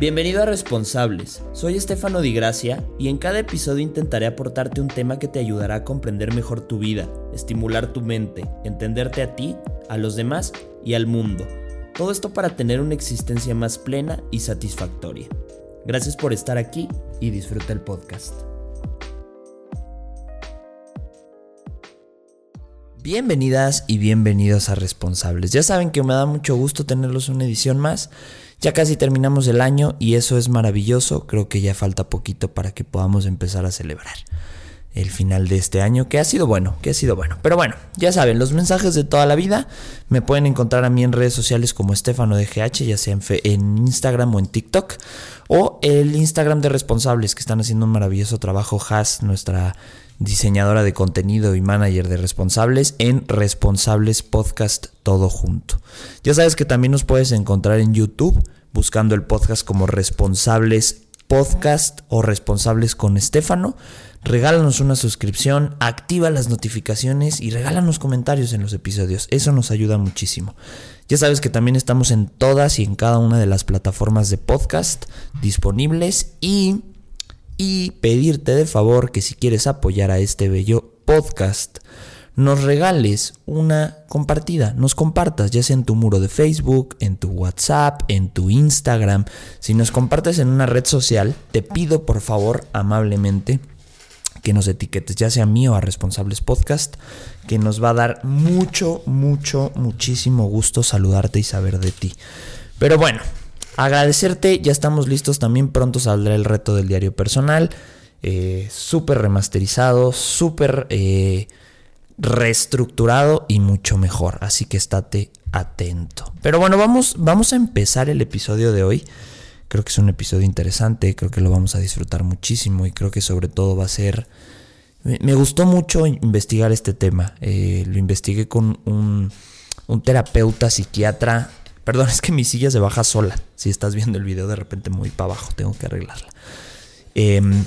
Bienvenido a Responsables, soy Estefano Di Gracia y en cada episodio intentaré aportarte un tema que te ayudará a comprender mejor tu vida, estimular tu mente, entenderte a ti, a los demás y al mundo. Todo esto para tener una existencia más plena y satisfactoria. Gracias por estar aquí y disfruta el podcast. Bienvenidas y bienvenidos a Responsables. Ya saben que me da mucho gusto tenerlos una edición más. Ya casi terminamos el año y eso es maravilloso. Creo que ya falta poquito para que podamos empezar a celebrar el final de este año, que ha sido bueno, que ha sido bueno. Pero bueno, ya saben, los mensajes de toda la vida me pueden encontrar a mí en redes sociales como Estefano de GH, ya sea en, en Instagram o en TikTok, o el Instagram de responsables que están haciendo un maravilloso trabajo. Has, nuestra diseñadora de contenido y manager de responsables en Responsables Podcast todo junto. Ya sabes que también nos puedes encontrar en YouTube buscando el podcast como Responsables Podcast o Responsables con Estefano. Regálanos una suscripción, activa las notificaciones y regálanos comentarios en los episodios. Eso nos ayuda muchísimo. Ya sabes que también estamos en todas y en cada una de las plataformas de podcast disponibles y y pedirte de favor que si quieres apoyar a este bello podcast, nos regales una compartida, nos compartas, ya sea en tu muro de Facebook, en tu WhatsApp, en tu Instagram. Si nos compartes en una red social, te pido por favor amablemente que nos etiquetes, ya sea mío a Responsables Podcast, que nos va a dar mucho, mucho, muchísimo gusto saludarte y saber de ti. Pero bueno, Agradecerte, ya estamos listos, también pronto saldrá el reto del diario personal, eh, súper remasterizado, súper eh, reestructurado y mucho mejor, así que estate atento. Pero bueno, vamos, vamos a empezar el episodio de hoy. Creo que es un episodio interesante, creo que lo vamos a disfrutar muchísimo y creo que sobre todo va a ser... Me gustó mucho investigar este tema, eh, lo investigué con un, un terapeuta psiquiatra Perdón, es que mi silla se baja sola. Si estás viendo el video de repente muy para abajo, tengo que arreglarla. Em,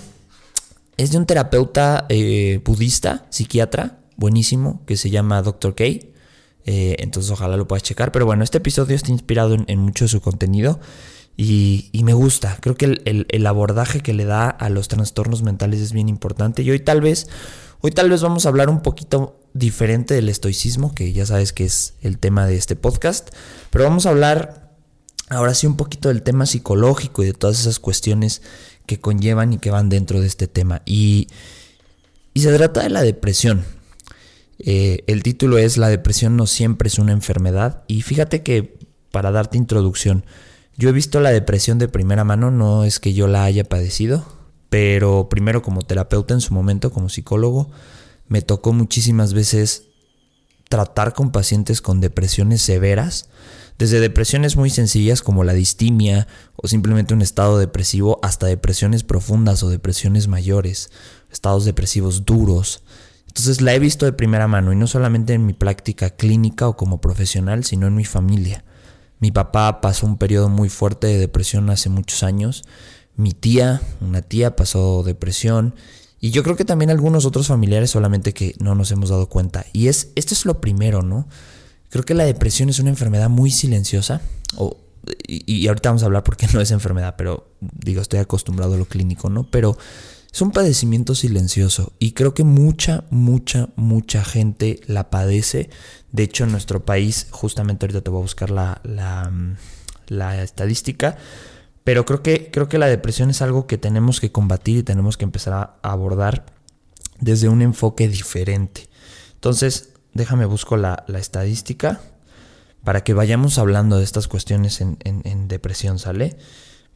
es de un terapeuta eh, budista, psiquiatra, buenísimo, que se llama Dr. K. Eh, entonces ojalá lo puedas checar. Pero bueno, este episodio está inspirado en, mucho de su contenido y, me gusta. Creo que el, el, abordaje que le da a los trastornos mentales es bien importante. Y hoy tal vez, hoy tal vez vamos a hablar un poquito diferente del estoicismo, que ya sabes que es el tema de este podcast, pero vamos a hablar ahora sí un poquito del tema psicológico y de todas esas cuestiones que conllevan y que van dentro de este tema. Y, se trata de la depresión. Eh, el título es La depresión no siempre es una enfermedad. Y fíjate que, para darte introducción, yo he visto la depresión de primera mano, no es que yo la haya padecido, pero primero como terapeuta en su momento, como psicólogo, me tocó muchísimas veces tratar con pacientes con depresiones severas, desde depresiones muy sencillas como la distimia o simplemente un estado depresivo hasta depresiones profundas o depresiones mayores, estados depresivos duros. Entonces la he visto de primera mano y no solamente en mi práctica clínica o como profesional, sino en mi familia. Mi papá pasó un periodo muy fuerte de depresión hace muchos años. Mi tía, una tía, pasó depresión y yo creo que también algunos otros familiares solamente que no nos hemos dado cuenta. Y es, esto es lo primero, ¿no? Creo que la depresión es una enfermedad muy silenciosa. O, y, ahorita vamos a hablar porque no es enfermedad, pero digo, estoy acostumbrado a lo clínico, ¿no? Pero es un padecimiento silencioso y creo que mucha, mucha, mucha gente la padece. De hecho, en nuestro país, justamente ahorita te voy a buscar la, la, la estadística, pero creo que, creo que la depresión es algo que tenemos que combatir y tenemos que empezar a abordar desde un enfoque diferente. Entonces, déjame busco la, estadística para que vayamos hablando de estas cuestiones en, depresión, ¿sale?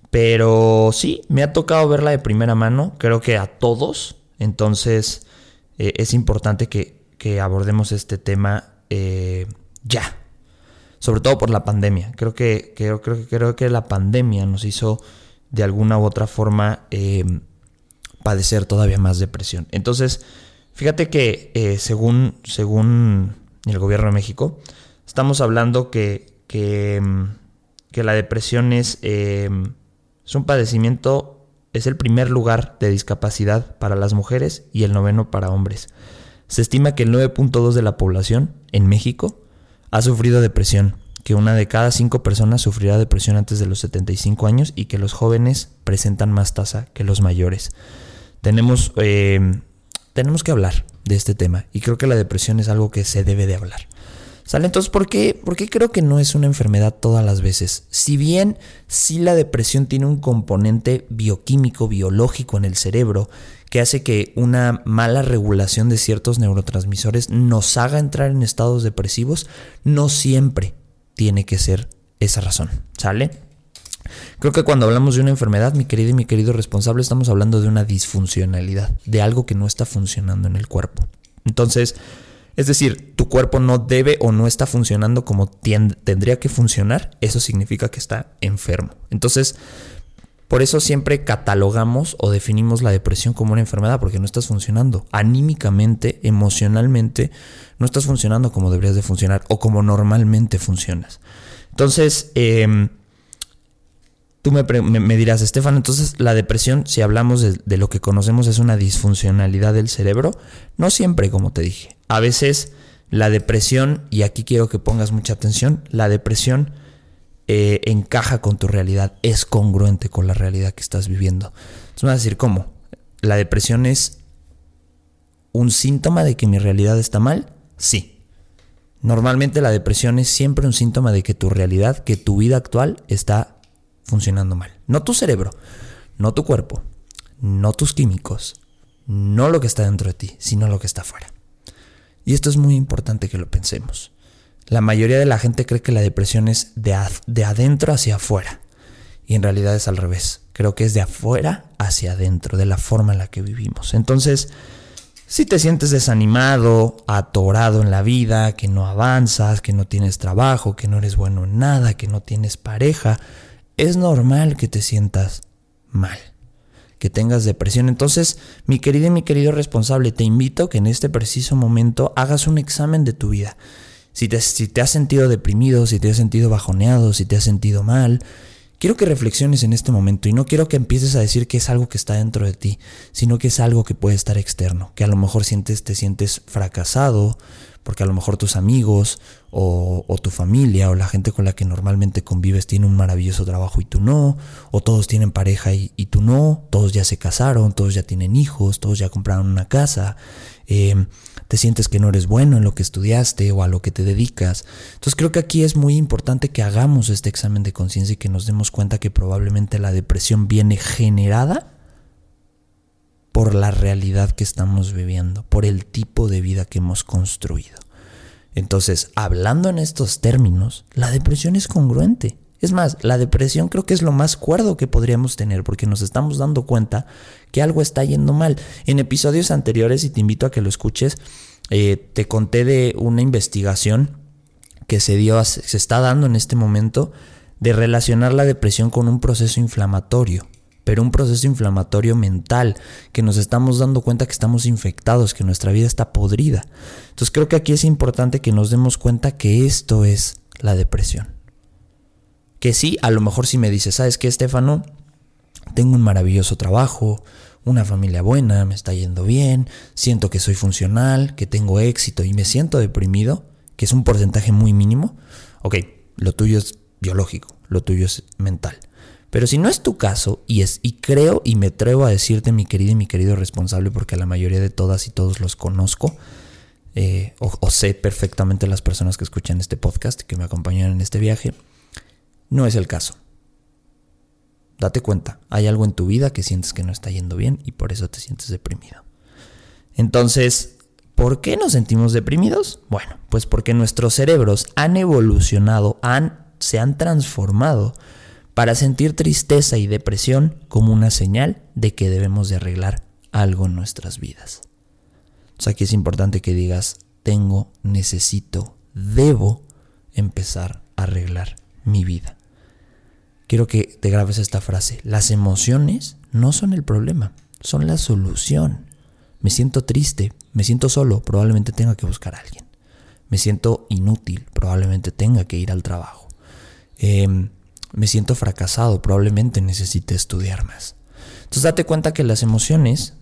Pero sí, me ha tocado verla de primera mano, creo que a todos. Entonces, eh, es importante que, abordemos este tema eh, ya sobre todo por la pandemia. Creo que, creo, creo, creo que la pandemia nos hizo de alguna u otra forma em, padecer todavía más depresión. Entonces, fíjate que eh, según, según el gobierno de México, estamos hablando que, que, que la depresión es, es un padecimiento, es el primer lugar de discapacidad para las mujeres y el noveno para hombres. Se estima que el 9.2 de la población en México ha sufrido depresión, que una de cada cinco personas sufrirá depresión antes de los 75 años y que los jóvenes presentan más tasa que los mayores. Tenemos, eh, tenemos que hablar de este tema y creo que la depresión es algo que se debe de hablar. ¿Sale? Entonces, ¿por qué? Porque creo que no es una enfermedad todas las veces. Si bien sí la depresión tiene un componente bioquímico, biológico en el cerebro, que hace que una mala regulación de ciertos neurotransmisores nos haga entrar en estados depresivos, no siempre tiene que ser esa razón. ¿Sale? Creo que cuando hablamos de una enfermedad, mi querido y mi querido responsable, estamos hablando de una disfuncionalidad, de algo que no está funcionando en el cuerpo. Entonces, es decir, tu cuerpo no debe o no está funcionando como tendría que funcionar, eso significa que está enfermo. Entonces, por eso siempre catalogamos o definimos la depresión como una enfermedad, porque no estás funcionando. Anímicamente, emocionalmente, no estás funcionando como deberías de funcionar o como normalmente funcionas. Entonces, eh, Tú me, dirás, Estefan, entonces la depresión, si hablamos de, lo que conocemos, es una disfuncionalidad del cerebro. No siempre, como te dije. A veces la depresión, y aquí quiero que pongas mucha atención, la depresión eh, encaja con tu realidad, es congruente con la realidad que estás viviendo. Entonces me vas a decir, ¿cómo? La depresión es un síntoma de que mi realidad está mal. Sí. Normalmente la depresión es siempre un síntoma de que tu realidad, que tu vida actual está funcionando mal. No tu cerebro, no tu cuerpo, no tus químicos, no lo que está dentro de ti, sino lo que está afuera. Y esto es muy importante que lo pensemos. La mayoría de la gente cree que la depresión es de, de adentro hacia afuera. Y en realidad es al revés. Creo que es de afuera hacia adentro, de la forma en la que vivimos. Entonces, si te sientes desanimado, atorado en la vida, que no avanzas, que no tienes trabajo, que no eres bueno en nada, que no tienes pareja, es normal que te sientas mal, que tengas depresión. Entonces, mi querido y mi querido responsable, te invito a que en este preciso momento hagas un examen de tu vida. Si te, si te has sentido deprimido, si te has sentido bajoneado, si te has sentido mal, quiero que reflexiones en este momento y no quiero que empieces a decir que es algo que está dentro de ti, sino que es algo que puede estar externo, que a lo mejor sientes, te sientes fracasado, porque a lo mejor tus amigos o, tu familia o la gente con la que normalmente convives tiene un maravilloso trabajo y tú no, o todos tienen pareja y, tú no, todos ya se casaron, todos ya tienen hijos, todos ya compraron una casa, em, te sientes que no eres bueno en lo que estudiaste o a lo que te dedicas. Entonces creo que aquí es muy importante que hagamos este examen de conciencia y que nos demos cuenta que probablemente la depresión viene generada por la realidad que estamos viviendo, por el tipo de vida que hemos construido. Entonces, hablando en estos términos, la depresión es congruente. Es más, la depresión creo que es lo más cuerdo que podríamos tener porque nos estamos dando cuenta que algo está yendo mal. En episodios anteriores, y te invito a que lo escuches, eh, te conté de una investigación que se dio, se está dando en este momento de relacionar la depresión con un proceso inflamatorio pero un proceso inflamatorio mental, que nos estamos dando cuenta que estamos infectados, que nuestra vida está podrida. Entonces creo que aquí es importante que nos demos cuenta que esto es la depresión. Que sí, a lo mejor si me dices, ¿sabes qué, Estefano? Tengo un maravilloso trabajo, una familia buena, me está yendo bien, siento que soy funcional, que tengo éxito y me siento deprimido, que es un porcentaje muy mínimo. Ok, lo tuyo es biológico, lo tuyo es mental. Pero si no es tu caso, y es, y creo y me atrevo a decirte, mi querido y mi querido responsable, porque a la mayoría de todas y todos los conozco, eh, o, sé perfectamente las personas que escuchan este podcast, que me acompañan en este viaje, no es el caso. Date cuenta, hay algo en tu vida que sientes que no está yendo bien y por eso te sientes deprimido. Entonces, ¿por qué nos sentimos deprimidos? Bueno, pues porque nuestros cerebros han evolucionado, han, se han transformado para sentir tristeza y depresión como una señal de que debemos de arreglar algo en nuestras vidas. O aquí es importante que digas, tengo, necesito, debo empezar a arreglar mi vida. Quiero que te grabes esta frase. Las emociones no son el problema, son la solución. Me siento triste, me siento solo, probablemente tenga que buscar a alguien. Me siento inútil, probablemente tenga que ir al trabajo. Eh, me siento fracasado, probablemente necesite estudiar más. Entonces date cuenta que las emociones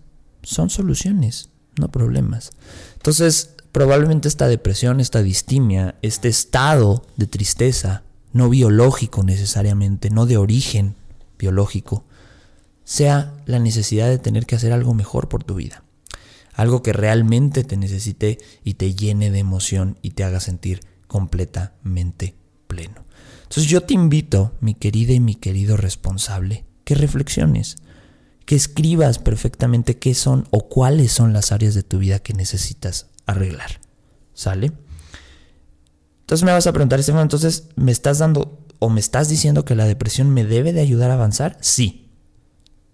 son soluciones, no problemas. Entonces, probablemente esta depresión, esta distimia, este estado de tristeza, no biológico necesariamente, no de origen biológico, sea la necesidad de tener que hacer algo mejor por tu vida. Algo que realmente te necesite y te llene de emoción y te haga sentir completamente pleno. Entonces yo te invito, mi querida y mi querido responsable, que reflexiones, que escribas perfectamente qué son o cuáles son las áreas de tu vida que necesitas arreglar. ¿Sale? Entonces me vas a preguntar, Estefan, entonces, ¿me estás dando o me estás diciendo que la depresión me debe de ayudar a avanzar? Sí.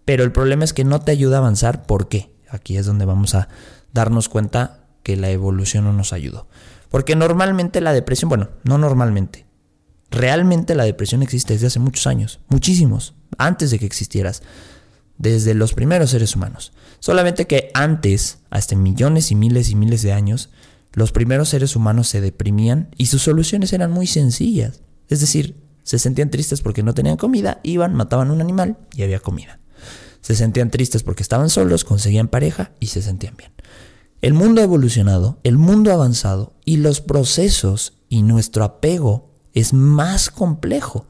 Pero el problema es que no te ayuda a avanzar. ¿Por qué? Aquí es donde vamos a darnos cuenta que la evolución no nos ayudó. Porque normalmente la depresión, bueno, no normalmente, realmente la depresión existe desde hace muchos años, muchísimos, antes de que existieras, desde los primeros seres humanos. Solamente que antes, hasta millones y miles y miles de años, los primeros seres humanos se deprimían y sus soluciones eran muy sencillas. Es decir, se sentían tristes porque no tenían comida, iban, mataban un animal y había comida. Se sentían tristes porque estaban solos, conseguían pareja y se sentían bien. El mundo ha evolucionado, el mundo ha avanzado y los procesos y nuestro apego es más complejo,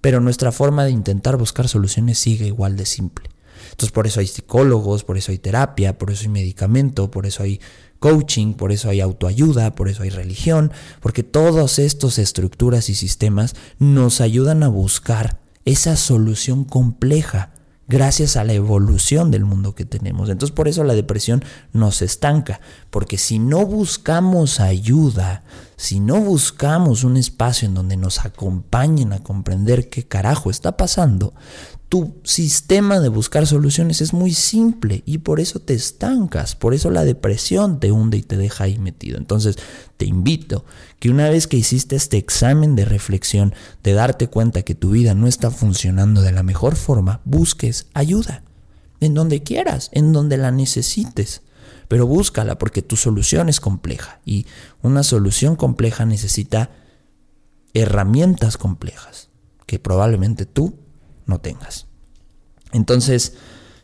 pero nuestra forma de intentar buscar soluciones sigue igual de simple. Entonces por eso hay psicólogos, por eso hay terapia, por eso hay medicamento, por eso hay coaching, por eso hay autoayuda, por eso hay religión, porque todas estas estructuras y sistemas nos ayudan a buscar esa solución compleja gracias a la evolución del mundo que tenemos. Entonces por eso la depresión nos estanca, porque si no buscamos ayuda, si no buscamos un espacio en donde nos acompañen a comprender qué carajo está pasando, tu sistema de buscar soluciones es muy simple y por eso te estancas, por eso la depresión te hunde y te deja ahí metido. Entonces te invito que una vez que hiciste este examen de reflexión, de darte cuenta que tu vida no está funcionando de la mejor forma, busques ayuda, en donde quieras, en donde la necesites. Pero búscala porque tu solución es compleja y una solución compleja necesita herramientas complejas que probablemente tú no tengas. Entonces,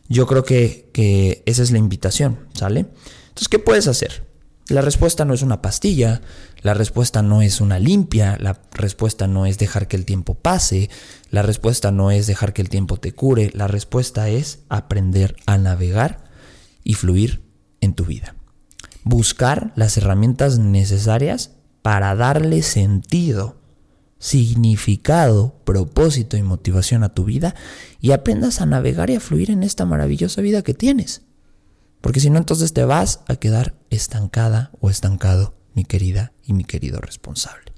yo creo que, que esa es la invitación, ¿sale? Entonces, ¿qué puedes hacer? La respuesta no es una pastilla, la respuesta no es una limpia, la respuesta no es dejar que el tiempo pase, la respuesta no es dejar que el tiempo te cure, la respuesta es aprender a navegar y fluir en tu vida. Buscar las herramientas necesarias para darle sentido significado, propósito y motivación a tu vida y aprendas a navegar y a fluir en esta maravillosa vida que tienes. Porque si no, entonces te vas a quedar estancada o estancado, mi querida y mi querido responsable.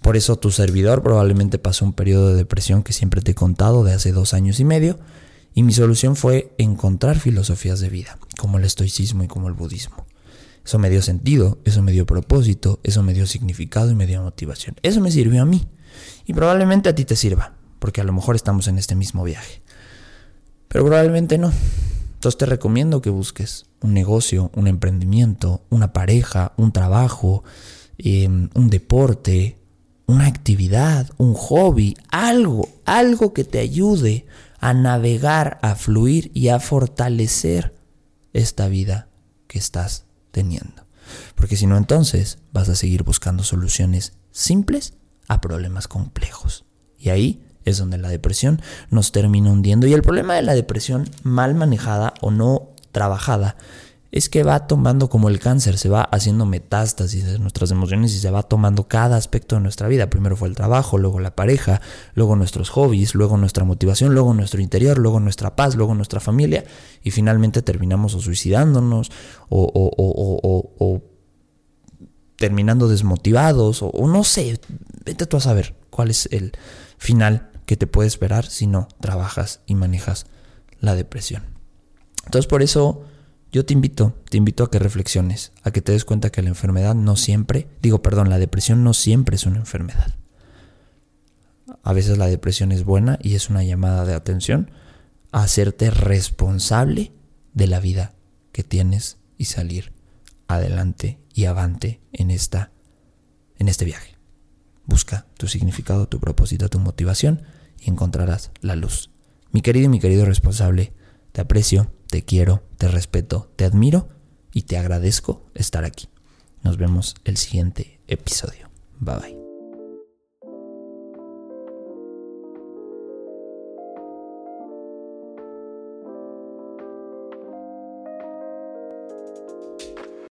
Por eso tu servidor probablemente pasó un periodo de depresión que siempre te he contado de hace dos años y medio, y mi solución fue encontrar filosofías de vida, como el estoicismo y como el budismo. Eso me dio sentido, eso me dio propósito, eso me dio significado y me dio motivación. Eso me sirvió a mí. Y probablemente a ti te sirva, porque a lo mejor estamos en este mismo viaje. Pero probablemente no. Entonces te recomiendo que busques un negocio, un emprendimiento, una pareja, un trabajo, em, un deporte, una actividad, un hobby, algo, algo que te ayude a navegar, a fluir y a fortalecer esta vida que estás teniendo. Porque si no, entonces vas a seguir buscando soluciones simples a problemas complejos. Y ahí es donde la depresión nos termina hundiendo. Y el problema de la depresión mal manejada o no trabajada es que va tomando como el cáncer, se va haciendo metástasis de nuestras emociones y se va tomando cada aspecto de nuestra vida. Primero fue el trabajo, luego la pareja, luego nuestros hobbies, luego nuestra motivación, luego nuestro interior, luego nuestra paz, luego nuestra familia y finalmente terminamos o suicidándonos o, terminando desmotivados o no sé, vete tú a saber cuál es el final que te puede esperar si no trabajas y manejas la depresión. Entonces por eso yo te invito, te invito a que reflexiones, a que te des cuenta que la enfermedad no siempre, digo, perdón, la depresión no siempre es una enfermedad. A veces la depresión es buena y es una llamada de atención a hacerte responsable de la vida que tienes y salir adelante y avante en esta en este viaje. Busca tu significado, tu propósito, tu motivación y encontrarás la luz. Mi querido y mi querido responsable, te aprecio, te quiero, te respeto, te admiro y te agradezco estar aquí. Nos vemos el siguiente episodio. Bye bye.